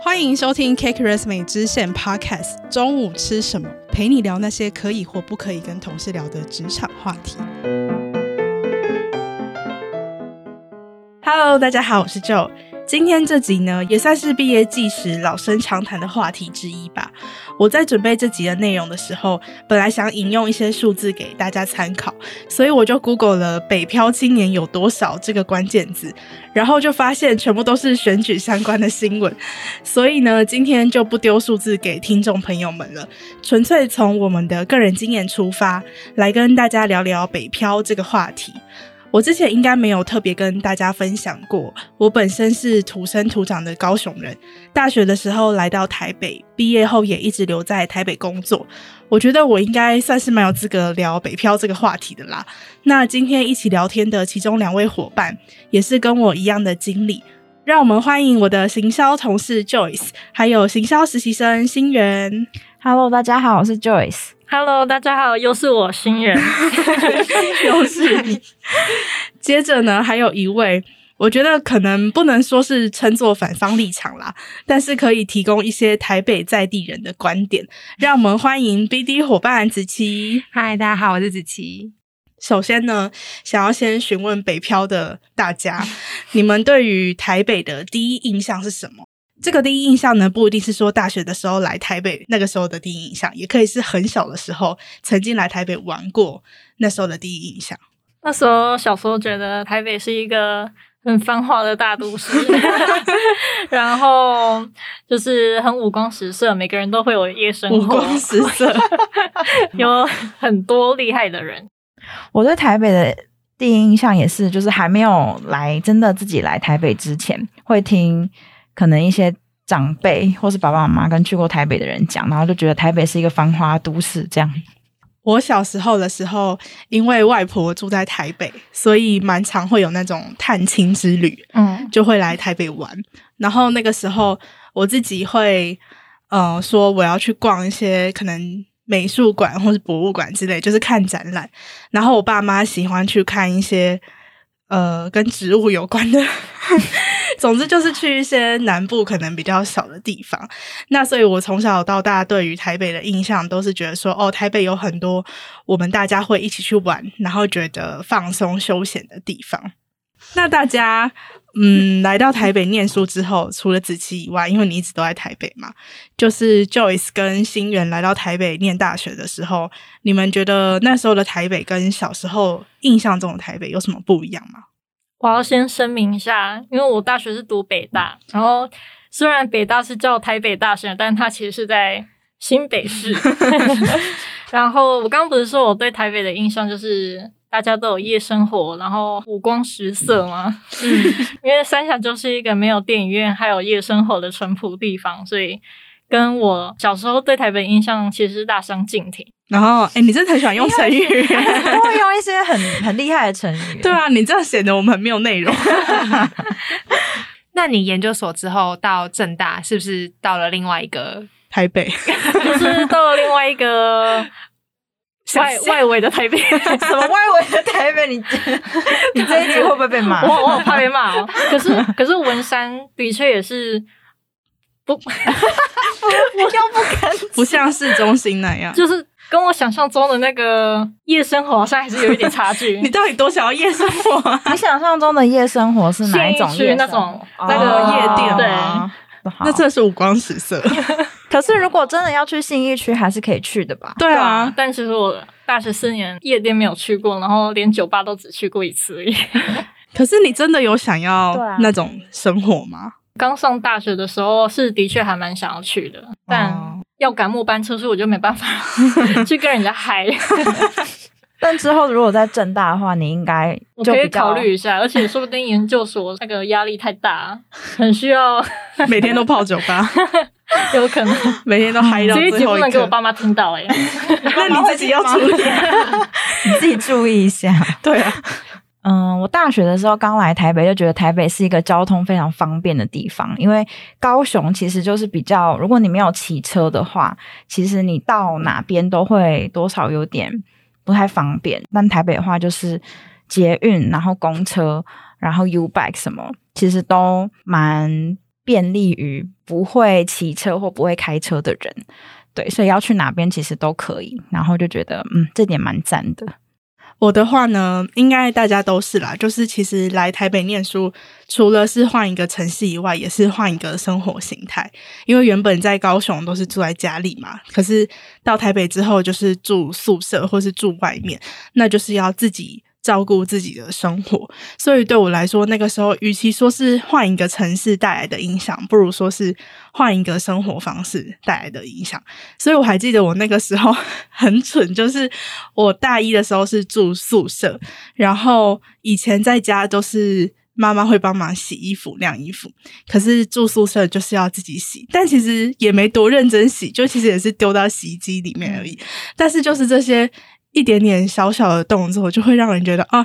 欢迎收听 Cake Resume 支线 Podcast。中午吃什么？陪你聊那些可以或不可以跟同事聊的职场话题。Hello，大家好，我是 Joe。今天这集呢，也算是毕业季时老生常谈的话题之一吧。我在准备这集的内容的时候，本来想引用一些数字给大家参考，所以我就 Google 了“北漂青年有多少”这个关键字，然后就发现全部都是选举相关的新闻。所以呢，今天就不丢数字给听众朋友们了，纯粹从我们的个人经验出发，来跟大家聊聊北漂这个话题。我之前应该没有特别跟大家分享过，我本身是土生土长的高雄人，大学的时候来到台北，毕业后也一直留在台北工作。我觉得我应该算是蛮有资格聊北漂这个话题的啦。那今天一起聊天的其中两位伙伴，也是跟我一样的经历，让我们欢迎我的行销同事 Joyce，还有行销实习生新源。Hello，大家好，我是 Joyce。Hello，大家好，又是我新人，又是你。接着呢，还有一位，我觉得可能不能说是称作反方立场啦，但是可以提供一些台北在地人的观点。让我们欢迎 BD 伙伴子琪。嗨，大家好，我是子琪。首先呢，想要先询问北漂的大家，你们对于台北的第一印象是什么？这个第一印象呢，不一定是说大学的时候来台北那个时候的第一印象，也可以是很小的时候曾经来台北玩过那时候的第一印象。那时候小时候觉得台北是一个很繁华的大都市，然后就是很五光十色，每个人都会有夜生活，五光十色，有很多厉害的人。我对台北的第一印象也是，就是还没有来真的自己来台北之前，会听。可能一些长辈或是爸爸妈妈跟去过台北的人讲，然后就觉得台北是一个繁华都市。这样，我小时候的时候，因为外婆住在台北，所以蛮常会有那种探亲之旅，嗯，就会来台北玩。然后那个时候，我自己会，呃，说我要去逛一些可能美术馆或是博物馆之类，就是看展览。然后我爸妈喜欢去看一些，呃，跟植物有关的。总之就是去一些南部可能比较少的地方，那所以我从小到大对于台北的印象都是觉得说，哦，台北有很多我们大家会一起去玩，然后觉得放松休闲的地方。那大家，嗯，来到台北念书之后，除了子琪以外，因为你一直都在台北嘛，就是 Joyce 跟新源来到台北念大学的时候，你们觉得那时候的台北跟小时候印象中的台北有什么不一样吗？我要先声明一下，因为我大学是读北大，然后虽然北大是叫台北大学，但它其实是在新北市。然后我刚刚不是说我对台北的印象就是大家都有夜生活，然后五光十色吗？嗯，因为三峡就是一个没有电影院还有夜生活的淳朴地方，所以。跟我小时候对台北印象其实是大相径庭。然后，哎，你真的很喜欢用成语，会用一些很很厉害的成语。对啊，你这样显得我们很没有内容。那你研究所之后到正大，是不是到了另外一个台北？就是到了另外一个外外围的台北？什么外围的台北？你你这一集会不会被骂？我我好怕被骂哦。可是可是文山的确也是。不，不，又不敢，不像市中心那样，就是跟我想象中的那个夜生活好像还是有一点差距。你到底多想要夜生活啊？你想象中的夜生活是哪一种夜？那种那个夜店？对，那真的是五光十色。可是如果真的要去信义区，还是可以去的吧？对啊，但其实我大学四年夜店没有去过，然后连酒吧都只去过一次而已。可是你真的有想要那种生活吗？刚上大学的时候是的确还蛮想要去的，但要赶末班车，所以我就没办法 去跟人家嗨。但之后如果在正大的话，你应该我可以考虑一下，而且说不定研究所那个压力太大，很需要 每天都泡酒吧，有可能每天都嗨到最后能给我爸妈听到哎，那你自己要注意，你自己注意一下。对啊。嗯，我大学的时候刚来台北，就觉得台北是一个交通非常方便的地方。因为高雄其实就是比较，如果你没有骑车的话，其实你到哪边都会多少有点不太方便。但台北的话，就是捷运，然后公车，然后 U-Bike 什么，其实都蛮便利于不会骑车或不会开车的人。对，所以要去哪边其实都可以。然后就觉得，嗯，这点蛮赞的。我的话呢，应该大家都是啦，就是其实来台北念书，除了是换一个城市以外，也是换一个生活形态。因为原本在高雄都是住在家里嘛，可是到台北之后就是住宿舍或是住外面，那就是要自己。照顾自己的生活，所以对我来说，那个时候与其说是换一个城市带来的影响，不如说是换一个生活方式带来的影响。所以我还记得我那个时候很蠢，就是我大一的时候是住宿舍，然后以前在家都是妈妈会帮忙洗衣服、晾衣服，可是住宿舍就是要自己洗，但其实也没多认真洗，就其实也是丢到洗衣机里面而已。但是就是这些。一点点小小的动作，就会让人觉得啊，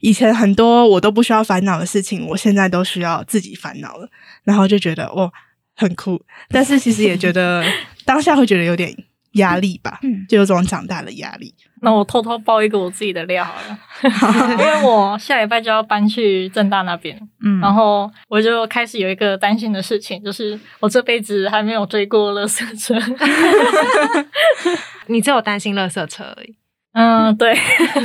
以前很多我都不需要烦恼的事情，我现在都需要自己烦恼了，然后就觉得哦，很酷。但是其实也觉得当下会觉得有点压力吧，就有种长大的压力。那我偷偷爆一个我自己的料好了，因为我下礼拜就要搬去正大那边，嗯，然后我就开始有一个担心的事情，就是我这辈子还没有追过垃圾车。你只有担心垃圾车而已。嗯，对，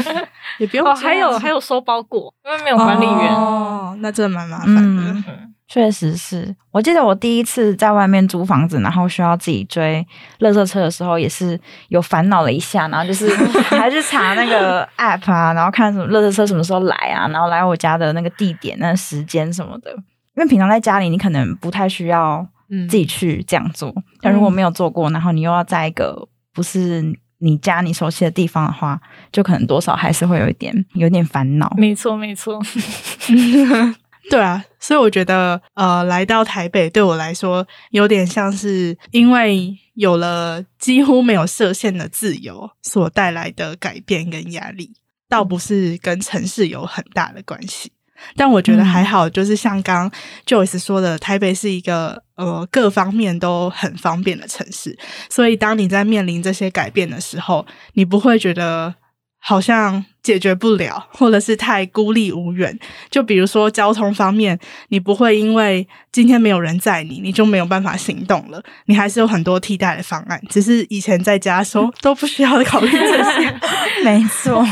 也不用。哦，还有还有收包裹，因为没有管理员。哦，那真的蛮麻烦的。嗯，确实是。我记得我第一次在外面租房子，然后需要自己追垃圾车的时候，也是有烦恼了一下，然后就是 还是查那个 app 啊，然后看什么垃圾车什么时候来啊，然后来我家的那个地点、那个时间什么的。因为平常在家里，你可能不太需要自己去这样做。但如果没有做过，然后你又要在一个不是。你家你熟悉的地方的话，就可能多少还是会有一点有点烦恼。没错，没错。对啊，所以我觉得，呃，来到台北对我来说，有点像是因为有了几乎没有设限的自由所带来的改变跟压力，倒不是跟城市有很大的关系。但我觉得还好，就是像刚 Joyce 说的，台北是一个呃各方面都很方便的城市，所以当你在面临这些改变的时候，你不会觉得好像解决不了，或者是太孤立无援。就比如说交通方面，你不会因为今天没有人载你，你就没有办法行动了，你还是有很多替代的方案。只是以前在家的时候都不需要考虑这些。没错，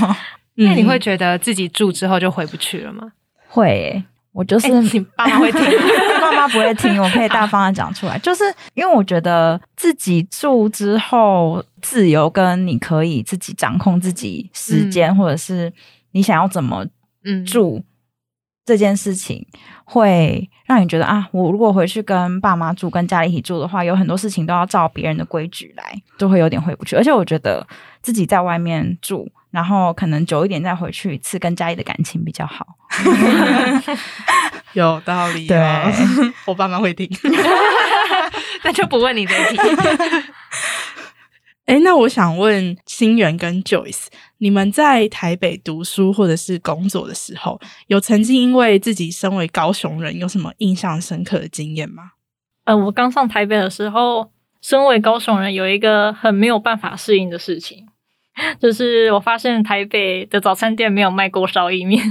那你会觉得自己住之后就回不去了吗？会、欸，我就是、欸、你爸妈会听，爸妈不会听，我可以大方的讲出来。就是因为我觉得自己住之后自由，跟你可以自己掌控自己时间，嗯、或者是你想要怎么住、嗯、这件事情，会让你觉得啊，我如果回去跟爸妈住，跟家里一起住的话，有很多事情都要照别人的规矩来，就会有点回不去。而且我觉得自己在外面住。然后可能久一点再回去一次，跟家里的感情比较好。有道理、哦，对，我爸妈会听，那就不问你这一题。哎，那我想问新源跟 Joyce，你们在台北读书或者是工作的时候，有曾经因为自己身为高雄人，有什么印象深刻的经验吗？呃，我刚上台北的时候，身为高雄人，有一个很没有办法适应的事情。就是我发现台北的早餐店没有卖锅烧意面，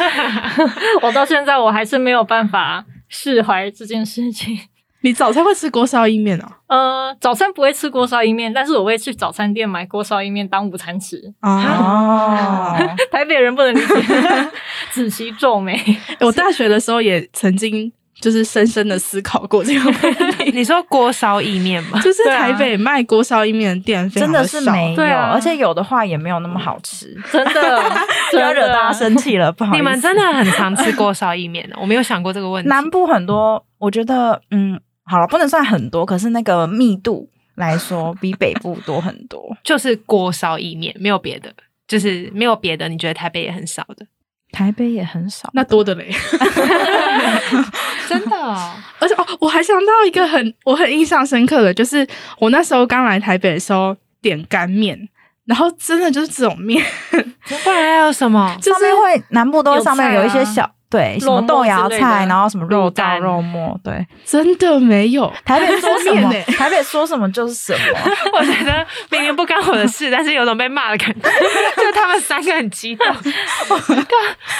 我到现在我还是没有办法释怀这件事情。你早餐会吃锅烧意面哦？呃，早餐不会吃锅烧意面，但是我会去早餐店买锅烧意面当午餐吃。哦，台北人不能理解，仔细皱眉。我大学的时候也曾经。就是深深的思考过这个问题。你说锅烧意面吗？就是台北卖锅烧意面的店非常的少，真的是没有，对啊，而且有的话也没有那么好吃，真的，不要惹大家生气了，不好意思。你们真的很常吃锅烧意面的，我没有想过这个问题。南部很多，我觉得，嗯，好了，不能算很多，可是那个密度来说，比北部多很多。就是锅烧意面，没有别的，就是没有别的。你觉得台北也很少的？台北也很少，那多的嘞，真的、哦。而且哦，我还想到一个很我很印象深刻的，就是我那时候刚来台北的时候点干面，然后真的就是这种面，不然还有什么？就是会南部都会上面有一些小。对，什么豆芽菜，然后什么肉燥、肉末，对，真的没有。台北说什么？台北说什么就是什么。我觉得明明不干我的事，但是有种被骂的感觉，就他们三个很激动。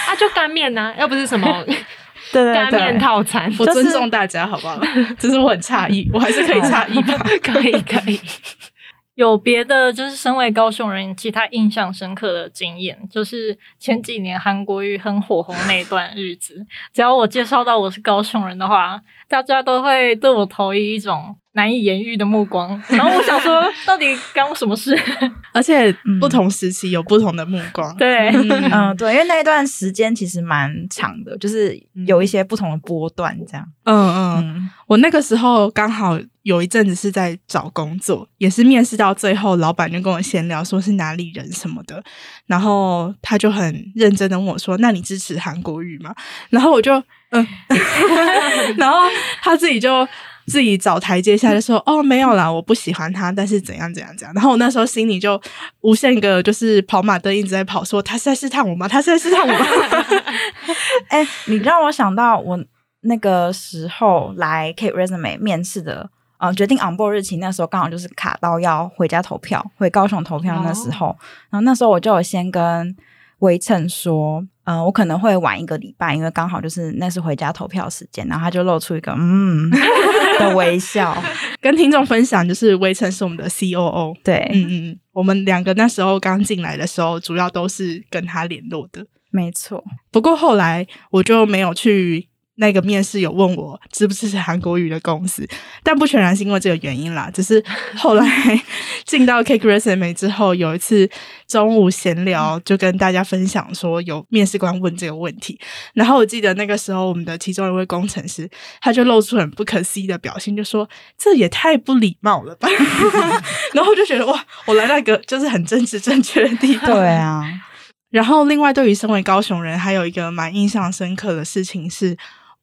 啊，就干面呐，又不是什么对对对，干面套餐。我尊重大家，好不好？只是我很诧异，我还是可以诧异吧？可以，可以。有别的，就是身为高雄人，其他印象深刻的经验，就是前几年韩国瑜很火红那段日子，只要我介绍到我是高雄人的话，大家都会对我投以一种难以言喻的目光。然后我想说，到底干我什么事？而且不同时期有不同的目光。对，嗯，嗯，对，因为那一段时间其实蛮长的，就是有一些不同的波段这样。嗯嗯，嗯，我那个时候刚好。有一阵子是在找工作，也是面试到最后，老板就跟我闲聊，说是哪里人什么的，然后他就很认真的问我说：“那你支持韩国语吗？”然后我就嗯，然后他自己就自己找台阶下，就说：“ 哦，没有啦，我不喜欢他，但是怎样怎样怎样。”然后我那时候心里就无限个就是跑马灯一直在跑，说：“他是在试探我吗？他是在试探我吗？”哎、欸，你让我想到我那个时候来 Kate Resume 面试的。呃，决定 on board 日期那时候刚好就是卡到要回家投票，回高雄投票那时候，哦、然后那时候我就有先跟微称说，嗯，我可能会晚一个礼拜，因为刚好就是那是回家投票时间，然后他就露出一个嗯 的微笑，跟听众分享，就是微晨是我们的 COO，对，嗯嗯，我们两个那时候刚进来的时候，主要都是跟他联络的，没错。不过后来我就没有去。那个面试有问我支不支持韩国语的公司，但不全然是因为这个原因啦，只是后来 进到 Cake Resume 之后，有一次中午闲聊，就跟大家分享说有面试官问这个问题，然后我记得那个时候我们的其中一位工程师，他就露出很不可思议的表情，就说这也太不礼貌了吧，然后我就觉得哇，我来那个就是很政治正确的地方，对啊，然后另外对于身为高雄人，还有一个蛮印象深刻的事情是。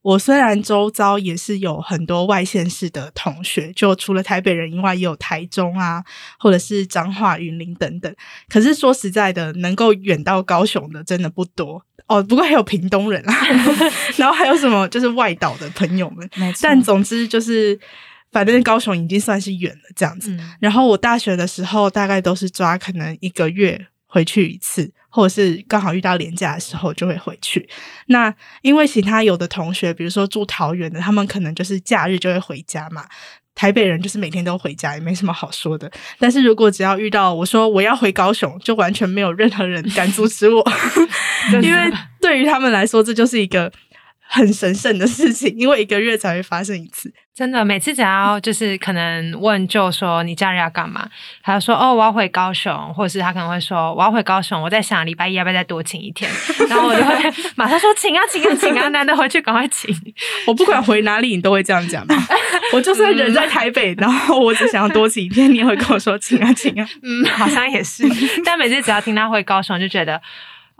我虽然周遭也是有很多外县市的同学，就除了台北人以外，也有台中啊，或者是彰化、云林等等。可是说实在的，能够远到高雄的真的不多哦。不过还有屏东人啊，然后还有什么就是外岛的朋友们。但总之就是，反正高雄已经算是远了这样子。嗯。然后我大学的时候，大概都是抓可能一个月回去一次。或者是刚好遇到廉价的时候就会回去。那因为其他有的同学，比如说住桃园的，他们可能就是假日就会回家嘛。台北人就是每天都回家，也没什么好说的。但是如果只要遇到我说我要回高雄，就完全没有任何人敢阻止我，因为对于他们来说，这就是一个。很神圣的事情，因为一个月才会发生一次。真的，每次只要就是可能问，就说你假日要干嘛？他就说哦，我要回高雄，或者是他可能会说我要回高雄。我在想礼拜一要不要再多请一天？然后我就会马上说请啊，请啊，请啊，难得回去赶快请。我不管回哪里，你都会这样讲吗？我就算人在台北，然后我只想要多请一天，你也会跟我说请啊，请啊。嗯，好像也是。但每次只要听他回高雄，就觉得。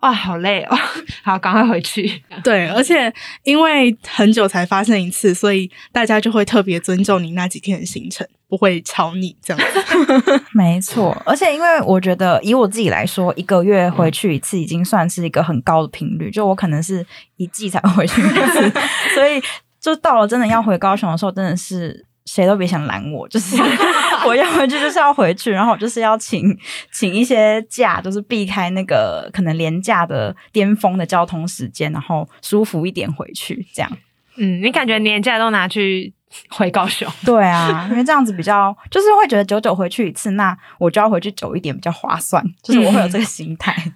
哇，好累哦！好，赶快回去。对，而且因为很久才发生一次，所以大家就会特别尊重你那几天的行程，不会吵你这样子。没错，而且因为我觉得以我自己来说，一个月回去一次已经算是一个很高的频率。就我可能是一季才回去一次，所以就到了真的要回高雄的时候，真的是。谁都别想拦我，就是 我要回去就是要回去，然后我就是要请请一些假，就是避开那个可能连假的巅峰的交通时间，然后舒服一点回去，这样。嗯，你感觉年假都拿去回高雄？对啊，因为这样子比较，就是会觉得久久回去一次，那我就要回去久一点比较划算，就是我会有这个 心态。嗯、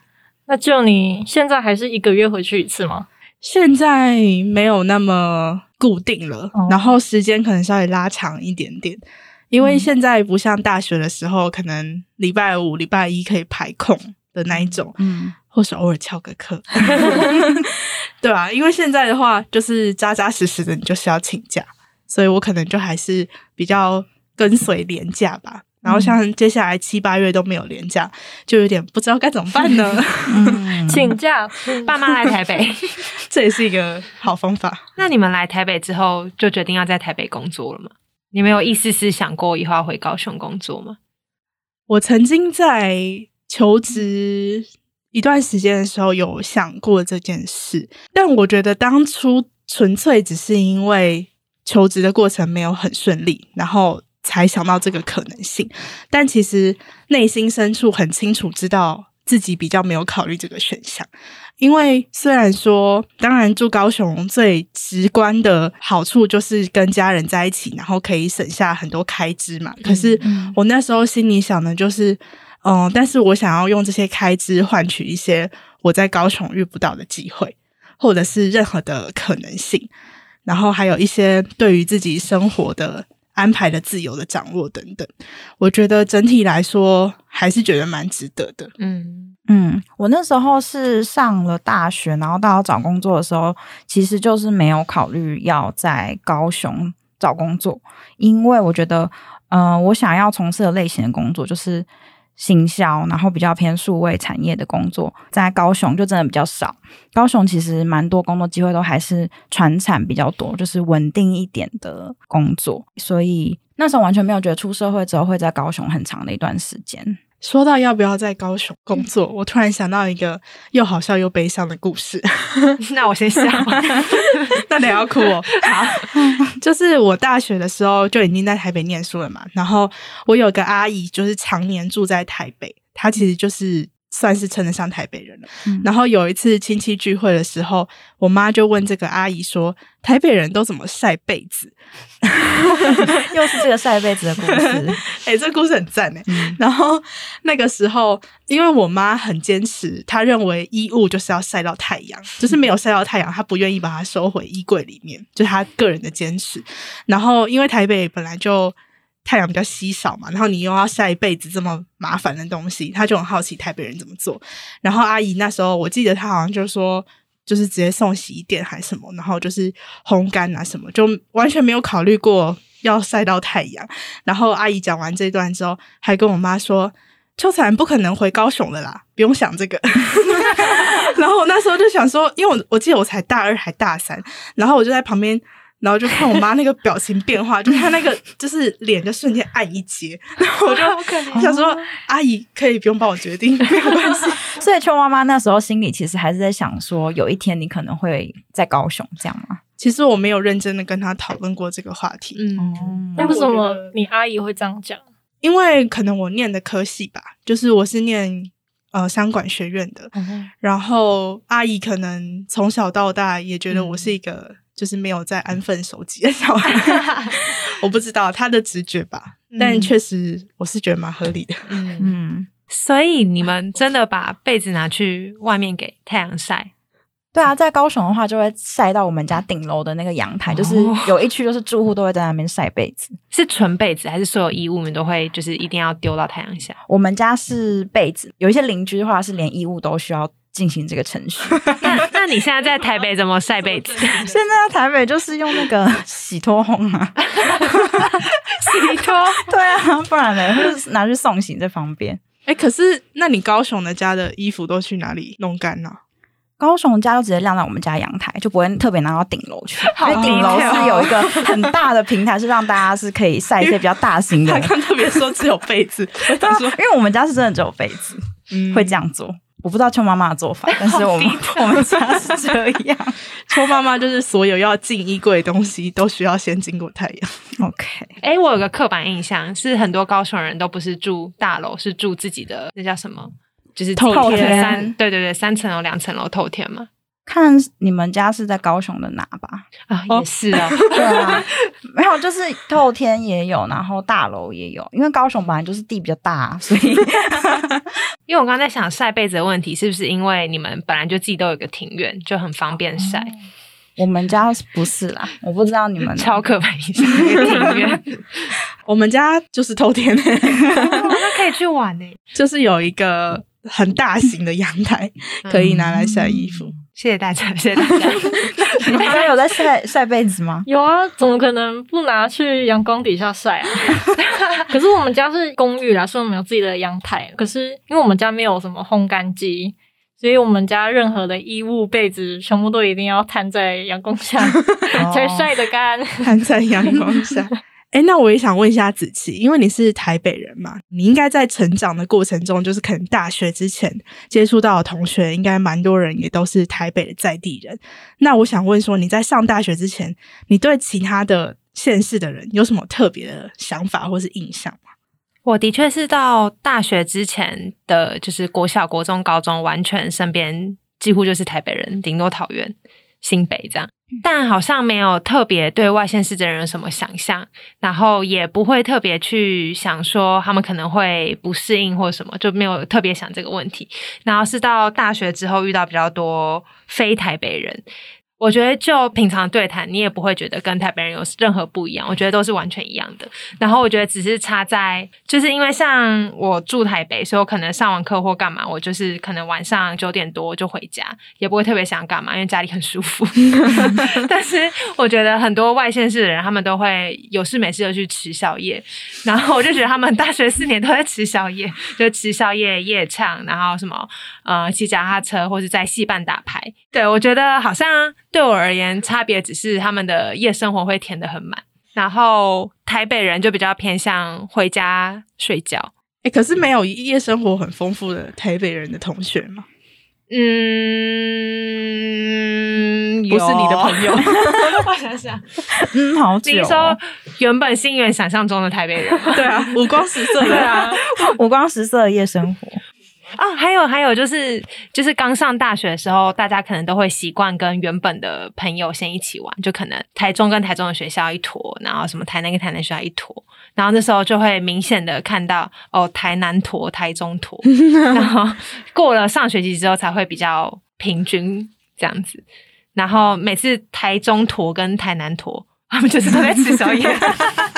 那就你现在还是一个月回去一次吗？现在没有那么。固定了，然后时间可能稍微拉长一点点，因为现在不像大学的时候，可能礼拜五、礼拜一可以排空的那一种，嗯，或是偶尔翘个课，对啊，因为现在的话，就是扎扎实实的，你就是要请假，所以我可能就还是比较跟随廉假吧。然后像接下来七八月都没有连假，就有点不知道该怎么办呢？嗯、请假，爸妈来台北，这也是一个好方法。那你们来台北之后，就决定要在台北工作了吗？你们有一丝丝想过以后要回高雄工作吗？我曾经在求职一段时间的时候有想过这件事，但我觉得当初纯粹只是因为求职的过程没有很顺利，然后。才想到这个可能性，但其实内心深处很清楚知道自己比较没有考虑这个选项，因为虽然说，当然住高雄最直观的好处就是跟家人在一起，然后可以省下很多开支嘛。可是我那时候心里想的就是，嗯、呃，但是我想要用这些开支换取一些我在高雄遇不到的机会，或者是任何的可能性，然后还有一些对于自己生活的。安排的自由的掌握等等，我觉得整体来说还是觉得蛮值得的。嗯嗯，我那时候是上了大学，然后到要找工作的时候，其实就是没有考虑要在高雄找工作，因为我觉得，嗯、呃，我想要从事的类型的工作就是。行销，然后比较偏数位产业的工作，在高雄就真的比较少。高雄其实蛮多工作机会都还是传产比较多，就是稳定一点的工作。所以那时候完全没有觉得出社会之后会在高雄很长的一段时间。说到要不要在高雄工作，我突然想到一个又好笑又悲伤的故事。那我先笑，那你要哭哦。好，就是我大学的时候就已经在台北念书了嘛，然后我有个阿姨，就是常年住在台北，她其实就是。算是称得上台北人了。嗯、然后有一次亲戚聚会的时候，我妈就问这个阿姨说：“台北人都怎么晒被子？” 又是这个晒被子的故事。哎、欸，这个故事很赞哎。嗯、然后那个时候，因为我妈很坚持，她认为衣物就是要晒到太阳，就是没有晒到太阳，她不愿意把它收回衣柜里面，就是她个人的坚持。然后因为台北本来就。太阳比较稀少嘛，然后你又要晒被子这么麻烦的东西，他就很好奇台北人怎么做。然后阿姨那时候，我记得她好像就说，就是直接送洗衣店还是什么，然后就是烘干啊什么，就完全没有考虑过要晒到太阳。然后阿姨讲完这段之后，还跟我妈说：“秋彩不可能回高雄了啦，不用想这个。”然后我那时候就想说，因为我我记得我才大二还大三，然后我就在旁边。然后就看我妈那个表情变化，就她那个 就是脸就瞬间暗一截，然后我就想说：“阿姨可以不用帮我决定，没有关系。”所以秋妈妈那时候心里其实还是在想说，有一天你可能会在高雄这样吗？其实我没有认真的跟她讨论过这个话题。嗯，那为什么你阿姨会这样讲？因为可能我念的科系吧，就是我是念呃商管学院的，嗯、然后阿姨可能从小到大也觉得我是一个、嗯。就是没有在安分守己的小孩，我不知道他的直觉吧，嗯、但确实我是觉得蛮合理的。嗯 嗯，所以你们真的把被子拿去外面给太阳晒？对啊，在高雄的话就会晒到我们家顶楼的那个阳台，哦、就是有一区就是住户都会在那边晒被子。是纯被子还是所有衣物们都会就是一定要丢到太阳下？我们家是被子，有一些邻居的话是连衣物都需要。进行这个程序。那那你现在在台北怎么晒被子？现在在台北就是用那个洗脱烘啊，洗脱对啊，不然呢，就是拿去送洗最方便。哎、欸，可是那你高雄的家的衣服都去哪里弄干呢？高雄家就直接晾在我们家阳台，就不会特别拿到顶楼去，因为顶楼是有一个很大的平台，是让大家是可以晒一些比较大型的。他刚特别说只有被子，我说因为我们家是真的只有被子，嗯、会这样做。我不知道邱妈妈的做法，但是我们 我们家是这样。邱妈妈就是所有要进衣柜的东西都需要先经过太阳。OK，哎、欸，我有个刻板印象是很多高雄人都不是住大楼，是住自己的，那叫什么？就是透天。三对对对，三层楼、两层楼透天嘛。看你们家是在高雄的哪吧？啊，也是啊，对啊，没有，就是透天也有，然后大楼也有，因为高雄本来就是地比较大，所以，因为我刚刚在想晒被子的问题，是不是因为你们本来就自己都有个庭院，就很方便晒？嗯，我们家不是啦，我不知道你们。超刻板庭院，我们家就是透天，那可以去玩呢，就是有一个很大型的阳台，可以拿来晒衣服。嗯谢谢大家，谢谢大家。你们家有在晒晒被子吗？有啊，怎么可能不拿去阳光底下晒啊？可是我们家是公寓啦，所以我们有自己的阳台。可是因为我们家没有什么烘干机，所以我们家任何的衣物、被子全部都一定要摊在阳光下才晒得干，摊在阳光下。哎，那我也想问一下子琪，因为你是台北人嘛，你应该在成长的过程中，就是可能大学之前接触到的同学，应该蛮多人也都是台北的在地人。那我想问说，你在上大学之前，你对其他的县市的人有什么特别的想法或是印象吗？我的确是到大学之前的就是国小、国中、高中，完全身边几乎就是台北人，顶多桃园、新北这样。但好像没有特别对外县市的人有什么想象，然后也不会特别去想说他们可能会不适应或什么，就没有特别想这个问题。然后是到大学之后遇到比较多非台北人。我觉得就平常对谈，你也不会觉得跟台北人有任何不一样。我觉得都是完全一样的。然后我觉得只是差在，就是因为像我住台北，所以我可能上完课或干嘛，我就是可能晚上九点多就回家，也不会特别想干嘛，因为家里很舒服。但是我觉得很多外县市的人，他们都会有事没事就去吃宵夜。然后我就觉得他们大学四年都在吃宵夜，就吃宵夜、夜唱，然后什么呃骑脚踏车或者在戏班打牌。对，我觉得好像。对我而言，差别只是他们的夜生活会填得很满，然后台北人就比较偏向回家睡觉。哎，可是没有夜生活很丰富的台北人的同学吗？嗯，不是你的朋友。我想想，嗯，好久、哦。你说原本心原想象中的台北人，对啊，五光十色的啊，五光十色的夜生活。啊、哦，还有还有，就是就是刚上大学的时候，大家可能都会习惯跟原本的朋友先一起玩，就可能台中跟台中的学校一坨，然后什么台南跟台南学校一坨，然后那时候就会明显的看到哦，台南坨、台中坨，然后过了上学期之后才会比较平均这样子，然后每次台中坨跟台南坨，他们就是都在吃宵夜。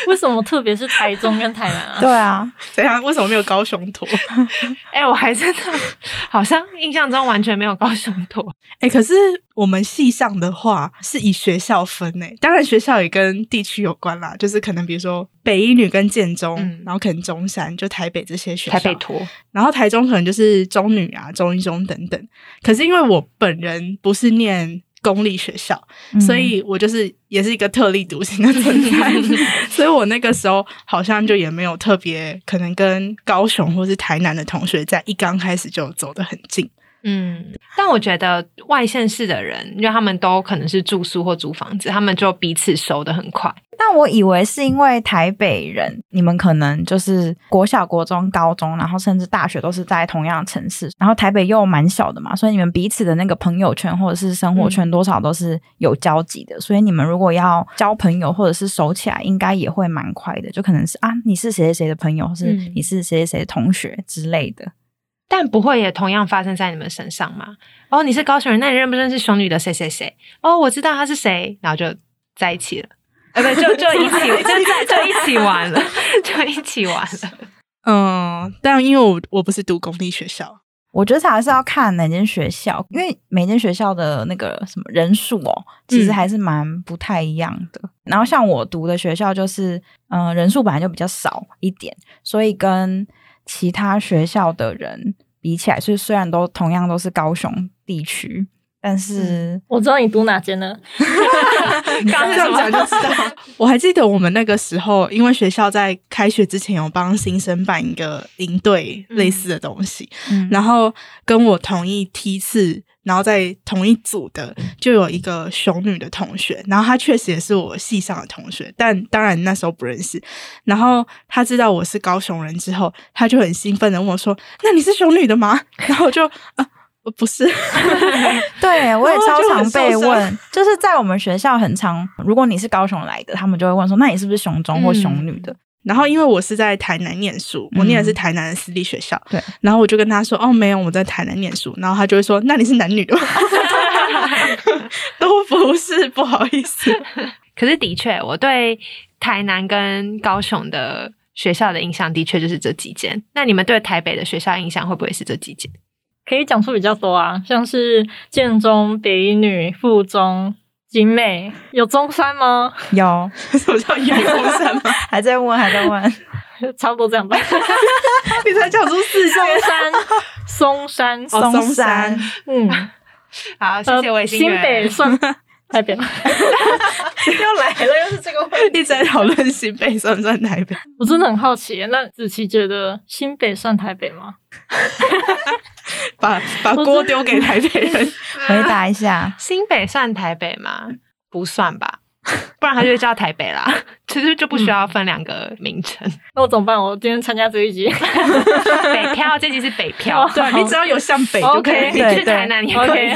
为什么特别是台中跟台南啊？对啊，怎样？为什么没有高雄坨？哎、欸，我还真的好像印象中完全没有高雄坨。哎、欸，可是我们系上的话是以学校分诶，当然学校也跟地区有关啦，就是可能比如说北一女跟建中，嗯、然后可能中山就台北这些学校，台北坨，然后台中可能就是中女啊、中一中等等。可是因为我本人不是念。公立学校，所以我就是也是一个特立独行的存在，嗯、所以我那个时候好像就也没有特别可能跟高雄或是台南的同学在一刚开始就走得很近。嗯，但我觉得外县市的人，因为他们都可能是住宿或租房子，他们就彼此熟的很快。但我以为是因为台北人，你们可能就是国小、国中、高中，然后甚至大学都是在同样的城市，然后台北又蛮小的嘛，所以你们彼此的那个朋友圈或者是生活圈多少都是有交集的。嗯、所以你们如果要交朋友或者是熟起来，应该也会蛮快的。就可能是啊，你是谁谁谁的朋友，或是你是谁谁谁的同学之类的。但不会也同样发生在你们身上吗？哦，你是高雄人，那你认不认识熊女的谁谁谁？哦，我知道他是谁，然后就在一起了，呃，不，就就一起，就在就一起玩了，就一起玩了。嗯，但因为我我不是读公立学校，我觉得还是要看哪间学校，因为每间学校的那个什么人数哦，其实还是蛮不太一样的。嗯、然后像我读的学校就是，嗯、呃，人数本来就比较少一点，所以跟。其他学校的人比起来，所以虽然都同样都是高雄地区，但是、嗯、我知道你读哪间呢？刚刚这样讲就知道。我还记得我们那个时候，因为学校在开学之前有帮新生办一个营队类似的东西，嗯、然后跟我同一梯次。然后在同一组的就有一个熊女的同学，然后她确实也是我系上的同学，但当然那时候不认识。然后她知道我是高雄人之后，她就很兴奋的问我说：“那你是熊女的吗？”然后我就啊，我不是。对，我也超常被问，就，就是在我们学校很常，如果你是高雄来的，他们就会问说：“那你是不是熊中或熊女的？”嗯然后，因为我是在台南念书，我念的是台南的私立学校。对、嗯。然后我就跟他说：“哦，没有，我在台南念书。”然后他就会说：“那你是男女的吗？” 都不是，不好意思。可是的确，我对台南跟高雄的学校的印象的确就是这几间。那你们对台北的学校印象会不会是这几间？可以讲出比较多啊，像是建中、北一女、附中。景美有中山吗？有，什么叫有中山吗？还在问，还在问，差不多这样吧。你才叫出四松山、松山、松山，嗯，好，谢谢我新北算台北，又来了，又是这个问题，一直在讨论新北算不算台北？我真的很好奇，那子琪觉得新北算台北吗？把把锅丢给台北人，回答一下，新北算台北吗？不算吧。不然他就会叫台北啦。其实就不需要分两个名称。嗯、那我怎么办？我今天参加这一集，北漂，这集是北漂。对，你只要有向北就可以。Okay, 你去台南也可以。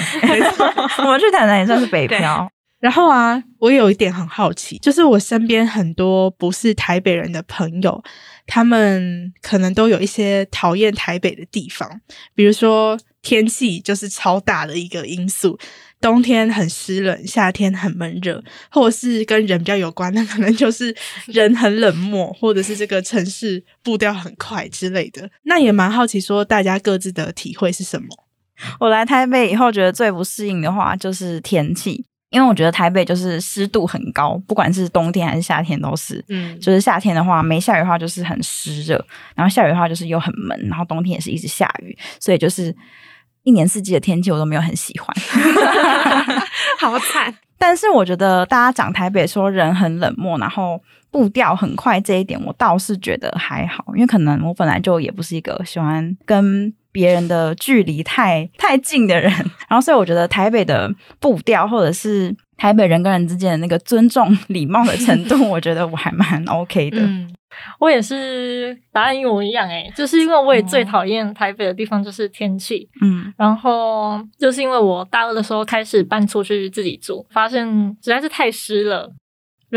我们去台南也算是北漂。然后啊，我有一点很好奇，就是我身边很多不是台北人的朋友，他们可能都有一些讨厌台北的地方，比如说天气就是超大的一个因素，冬天很湿冷，夏天很闷热，或者是跟人比较有关的，可能就是人很冷漠，或者是这个城市步调很快之类的。那也蛮好奇，说大家各自的体会是什么？我来台北以后，觉得最不适应的话就是天气。因为我觉得台北就是湿度很高，不管是冬天还是夏天都是。嗯，就是夏天的话没下雨的话就是很湿热，然后下雨的话就是又很闷，然后冬天也是一直下雨，所以就是一年四季的天气我都没有很喜欢 好惨。但是我觉得大家讲台北说人很冷漠，然后步调很快这一点，我倒是觉得还好，因为可能我本来就也不是一个喜欢跟。别人的距离太太近的人，然后所以我觉得台北的步调，或者是台北人跟人之间的那个尊重、礼貌的程度，我觉得我还蛮 OK 的。嗯，我也是答案一模一样诶，就是因为我也最讨厌台北的地方就是天气。嗯，然后就是因为我大二的时候开始搬出去自己住，发现实在是太湿了。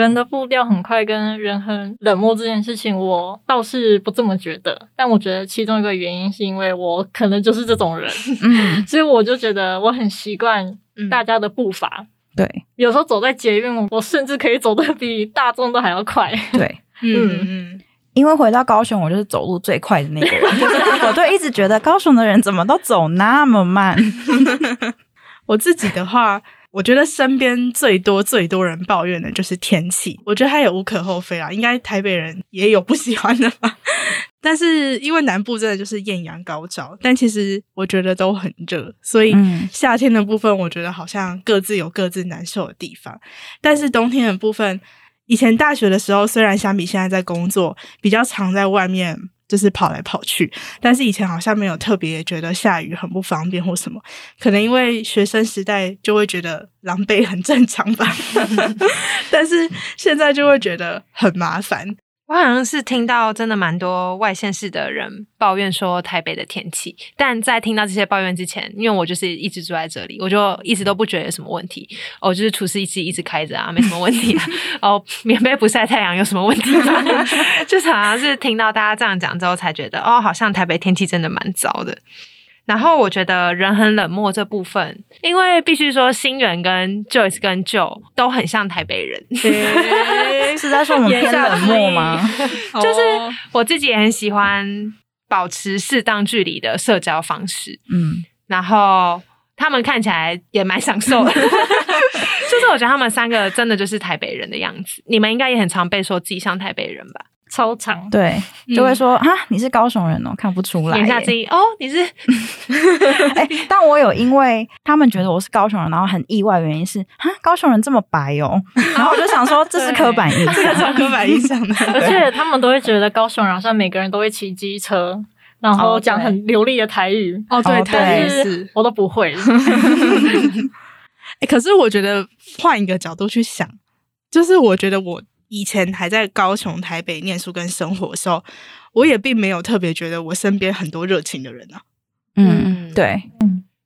人的步调很快，跟人很冷漠这件事情，我倒是不这么觉得。但我觉得其中一个原因是因为我可能就是这种人，嗯，所以我就觉得我很习惯大家的步伐。对，有时候走在捷运，我甚至可以走得比大众都还要快。对，嗯嗯，因为回到高雄，我就是走路最快的那个人，就是 我就一直觉得高雄的人怎么都走那么慢。我自己的话。我觉得身边最多最多人抱怨的就是天气，我觉得他也无可厚非啊，应该台北人也有不喜欢的吧。但是因为南部真的就是艳阳高照，但其实我觉得都很热，所以夏天的部分我觉得好像各自有各自难受的地方。但是冬天的部分，以前大学的时候，虽然相比现在在工作比较常在外面。就是跑来跑去，但是以前好像没有特别觉得下雨很不方便或什么，可能因为学生时代就会觉得狼狈很正常吧，但是现在就会觉得很麻烦。我好像是听到真的蛮多外县市的人抱怨说台北的天气，但在听到这些抱怨之前，因为我就是一直住在这里，我就一直都不觉得有什么问题。哦，就是除湿机一直开着啊，没什么问题啊。哦，棉被不晒太阳有什么问题吗？就是好像是听到大家这样讲之后，才觉得哦，好像台北天气真的蛮糟的。然后我觉得人很冷漠这部分，因为必须说新人跟 Joyce 跟 Joe 都很像台北人，是在说我们偏冷漠吗？就是我自己也很喜欢保持适当距离的社交方式，嗯，然后他们看起来也蛮享受的，就是我觉得他们三个真的就是台北人的样子。你们应该也很常被说自己像台北人吧？超长，对，就会说啊、嗯，你是高雄人哦，看不出来。言下之意，哦，你是。欸、但我有因为他们觉得我是高雄人，然后很意外，原因是啊，高雄人这么白哦，然后我就想说这是刻板印象，这是刻板印象的。而且他们都会觉得高雄人好像每个人都会骑机车，然后讲很流利的台语。哦，对，台语是我都不会。哎、欸，可是我觉得换一个角度去想，就是我觉得我。以前还在高雄、台北念书跟生活的时候，我也并没有特别觉得我身边很多热情的人啊。嗯，对。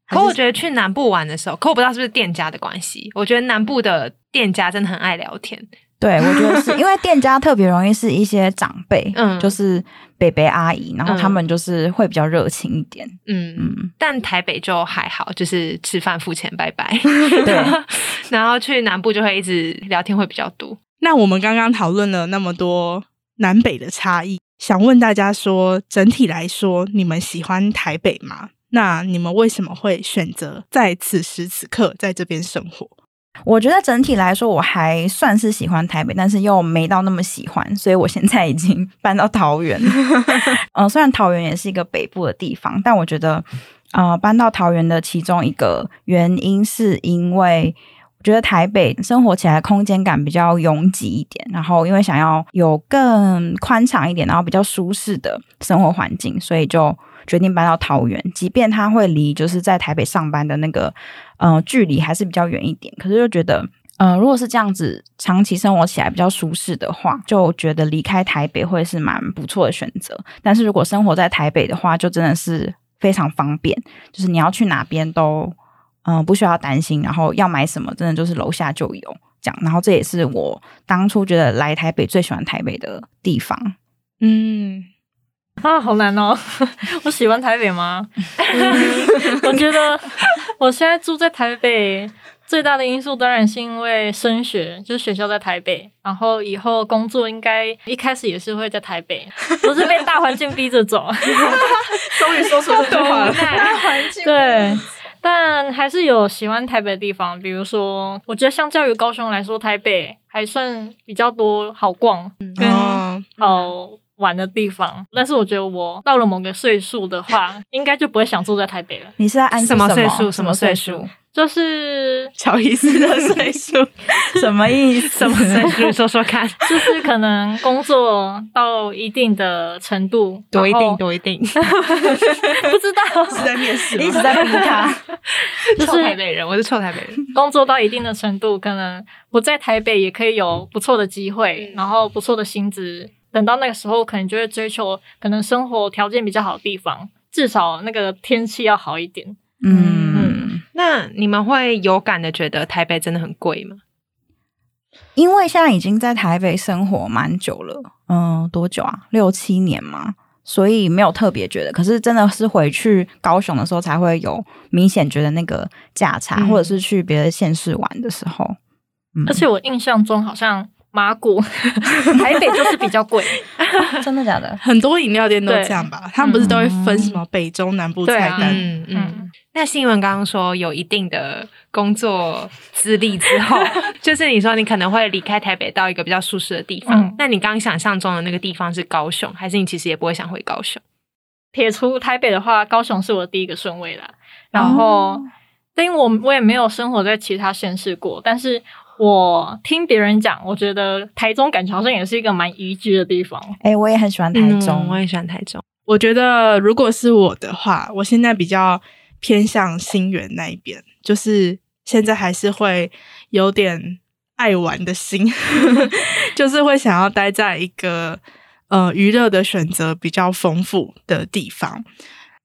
可我觉得去南部玩的时候，可我不知道是不是店家的关系，我觉得南部的店家真的很爱聊天。对，我觉得是因为店家特别容易是一些长辈，嗯，就是北北阿姨，然后他们就是会比较热情一点。嗯嗯。但台北就还好，就是吃饭付钱拜拜。对。然后去南部就会一直聊天会比较多。那我们刚刚讨论了那么多南北的差异，想问大家说，整体来说，你们喜欢台北吗？那你们为什么会选择在此时此刻在这边生活？我觉得整体来说，我还算是喜欢台北，但是又没到那么喜欢，所以我现在已经搬到桃园。嗯，虽然桃园也是一个北部的地方，但我觉得，呃，搬到桃园的其中一个原因是因为。觉得台北生活起来空间感比较拥挤一点，然后因为想要有更宽敞一点，然后比较舒适的生活环境，所以就决定搬到桃园。即便它会离就是在台北上班的那个呃距离还是比较远一点，可是就觉得呃，如果是这样子长期生活起来比较舒适的话，就觉得离开台北会是蛮不错的选择。但是如果生活在台北的话，就真的是非常方便，就是你要去哪边都嗯、呃、不需要担心，然后要买什么真的就是楼下就有这样。然后这也是我当初觉得来台北最喜欢台北的地方。嗯，啊，好难哦！我喜欢台北吗？嗯、我觉得我现在住在台北。最大的因素当然是因为升学，就是学校在台北，然后以后工作应该一开始也是会在台北，不是被大环境逼着走。终于说出这句话了，大环境。对，但还是有喜欢台北的地方，比如说，我觉得相较于高雄来说，台北还算比较多好逛跟好玩的地方。但是我觉得我到了某个岁数的话，应该就不会想住在台北了。你是在安什么岁数？什么岁数？就是乔伊斯的岁数，什么意思？什么岁数？说说看。就是可能工作到一定的程度，多一定，多一定，不知道是在面试，一直在逼他。就是臭台北人，我是臭台北人。工作到一定的程度，可能不在台北也可以有不错的机会，然后不错的薪资。等到那个时候，可能就会追求可能生活条件比较好的地方，至少那个天气要好一点。嗯。那你们会有感的觉得台北真的很贵吗？因为现在已经在台北生活蛮久了，嗯，多久啊？六七年嘛，所以没有特别觉得。可是真的是回去高雄的时候，才会有明显觉得那个价差，嗯、或者是去别的县市玩的时候。嗯、而且我印象中好像麻古台北就是比较贵，真的假的？很多饮料店都这样吧？他们不是都会分什么北中南部菜单？嗯嗯。嗯那新闻刚刚说有一定的工作资历之后，就是你说你可能会离开台北到一个比较舒适的地方。嗯、那你刚刚想象中的那个地方是高雄，还是你其实也不会想回高雄？撇除台北的话，高雄是我的第一个顺位啦。然后，哦、因为我我也没有生活在其他县市过，但是我听别人讲，我觉得台中感觉好像也是一个蛮宜居的地方。哎、欸，我也很喜欢台中，嗯、我也喜欢台中。我觉得如果是我的话，我现在比较。偏向新园那一边，就是现在还是会有点爱玩的心，就是会想要待在一个呃娱乐的选择比较丰富的地方。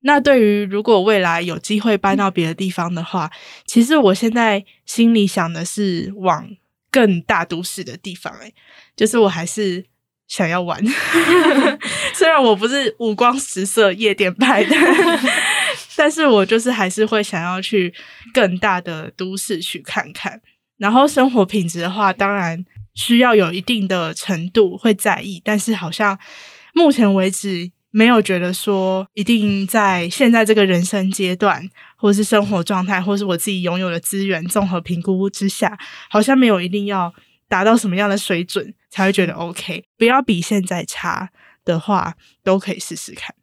那对于如果未来有机会搬到别的地方的话，其实我现在心里想的是往更大都市的地方，欸，诶就是我还是想要玩，虽然我不是五光十色夜店派的。但是我就是还是会想要去更大的都市去看看，然后生活品质的话，当然需要有一定的程度会在意，但是好像目前为止没有觉得说一定在现在这个人生阶段，或是生活状态，或是我自己拥有的资源综合评估之下，好像没有一定要达到什么样的水准才会觉得 OK，不要比现在差的话，都可以试试看。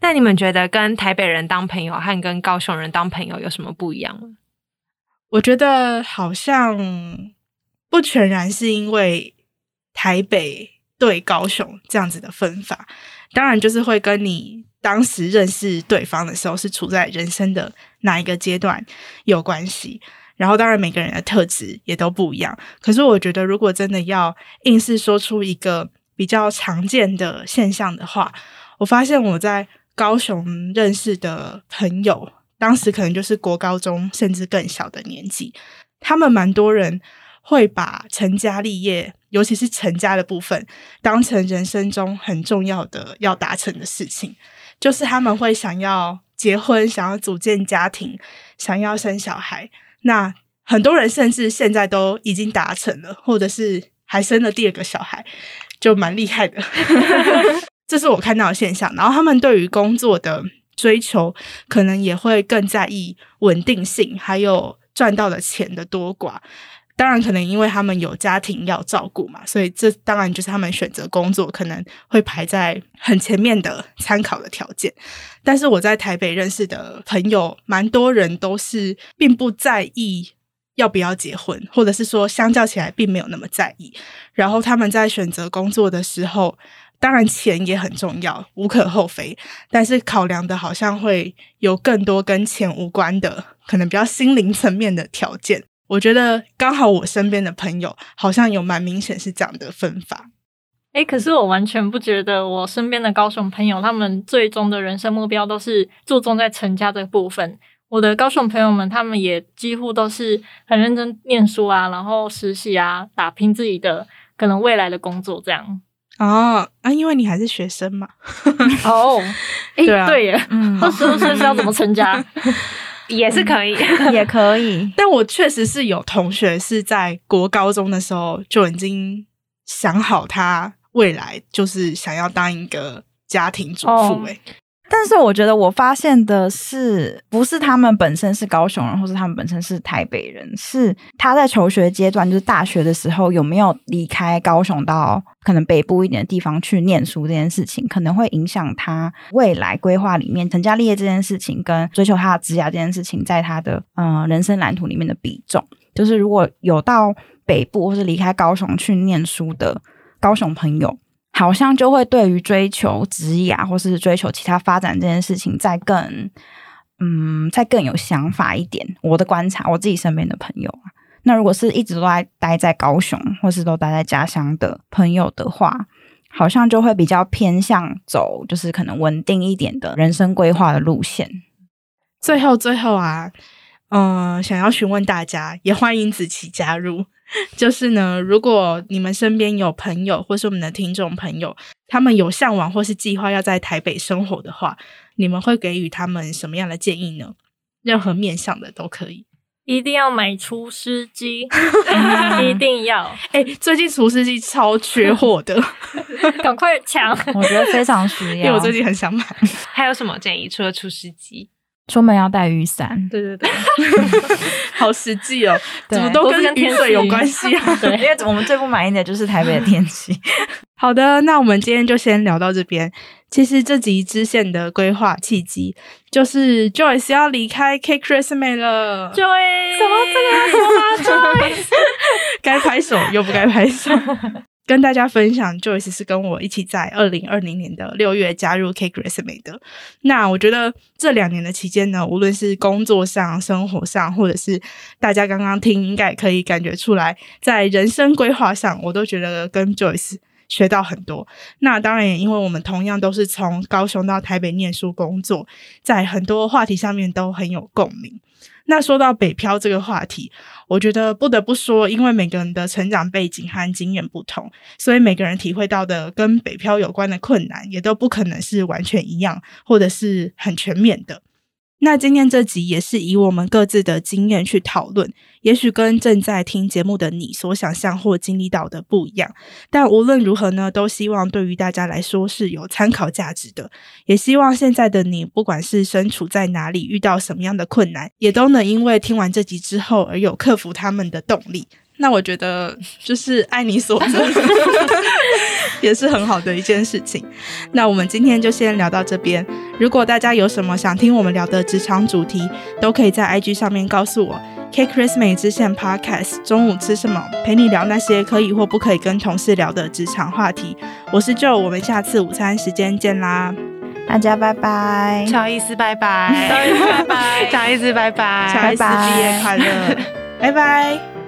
那你们觉得跟台北人当朋友和跟高雄人当朋友有什么不一样吗？我觉得好像不全然是因为台北对高雄这样子的分法，当然就是会跟你当时认识对方的时候是处在人生的哪一个阶段有关系。然后当然每个人的特质也都不一样。可是我觉得如果真的要硬是说出一个比较常见的现象的话，我发现我在高雄认识的朋友，当时可能就是国高中甚至更小的年纪，他们蛮多人会把成家立业，尤其是成家的部分，当成人生中很重要的要达成的事情，就是他们会想要结婚，想要组建家庭，想要生小孩。那很多人甚至现在都已经达成了，或者是还生了第二个小孩，就蛮厉害的。这是我看到的现象，然后他们对于工作的追求，可能也会更在意稳定性，还有赚到的钱的多寡。当然，可能因为他们有家庭要照顾嘛，所以这当然就是他们选择工作可能会排在很前面的参考的条件。但是我在台北认识的朋友，蛮多人都是并不在意要不要结婚，或者是说相较起来并没有那么在意。然后他们在选择工作的时候，当然，钱也很重要，无可厚非。但是考量的好像会有更多跟钱无关的，可能比较心灵层面的条件。我觉得刚好我身边的朋友好像有蛮明显是这样的分法。哎，可是我完全不觉得我身边的高雄朋友，他们最终的人生目标都是注重在成家这部分。我的高雄朋友们，他们也几乎都是很认真念书啊，然后实习啊，打拼自己的可能未来的工作这样。哦，啊，因为你还是学生嘛。哦，哎，对，啊、对耶，嗯，二十五岁是要怎么成家？也是可以，也可以。但我确实是有同学是在国高中的时候就已经想好他未来就是想要当一个家庭主妇。哎，但是我觉得我发现的是，不是他们本身是高雄人，或是他们本身是台北人，是他在求学阶段，就是大学的时候有没有离开高雄到可能北部一点的地方去念书这件事情，可能会影响他未来规划里面成家立业这件事情，跟追求他的职业这件事情，在他的嗯、人生蓝图里面的比重。就是如果有到北部或是离开高雄去念书的高雄朋友，好像就会对于追求职业或是追求其他发展这件事情，再更嗯再更有想法一点。我的观察，我自己身边的朋友啊。那如果是一直都在待在高雄，或是都待在家乡的朋友的话，好像就会比较偏向走，就是可能稳定一点的人生规划的路线。最后，最后啊，嗯、想要询问大家，也欢迎子琪加入。就是呢，如果你们身边有朋友，或是我们的听众朋友，他们有向往或是计划要在台北生活的话，你们会给予他们什么样的建议呢？任何面向的都可以。一定要买厨师机，一定要！哎、欸，最近厨师机超缺货的，赶快抢！我觉得非常需要，因为我最近很想买。还有什么建议？除了厨师机，出门要带雨伞。对对对，好实际哦！怎么都跟雨水有关系啊？对，因为我们最不满意的就是台北的天气。好的，那我们今天就先聊到这边。其实这集支线的规划契机，就是 Joyce 要离开 Cake Resume 了。Joyce，什么这个要说吗？Joyce，该拍手又不该拍手。跟大家分享，Joyce 是跟我一起在二零二零年的六月加入 Cake Resume 的。那我觉得这两年的期间呢，无论是工作上、生活上，或者是大家刚刚听，应该可以感觉出来，在人生规划上，我都觉得跟 Joyce。学到很多，那当然也因为我们同样都是从高雄到台北念书工作，在很多话题上面都很有共鸣。那说到北漂这个话题，我觉得不得不说，因为每个人的成长背景和经验不同，所以每个人体会到的跟北漂有关的困难，也都不可能是完全一样，或者是很全面的。那今天这集也是以我们各自的经验去讨论，也许跟正在听节目的你所想象或经历到的不一样，但无论如何呢，都希望对于大家来说是有参考价值的。也希望现在的你，不管是身处在哪里，遇到什么样的困难，也都能因为听完这集之后而有克服他们的动力。那我觉得就是爱你所择，也是很好的一件事情。那我们今天就先聊到这边。如果大家有什么想听我们聊的职场主题，都可以在 IG 上面告诉我。Cake Resume 支线 Podcast，中午吃什么？陪你聊那些可以或不可以跟同事聊的职场话题。我是 Joe，我们下次午餐时间见啦！大家拜拜，乔伊斯拜拜，乔伊斯拜拜，乔伊斯拜拜，乔伊斯毕业快乐，拜拜。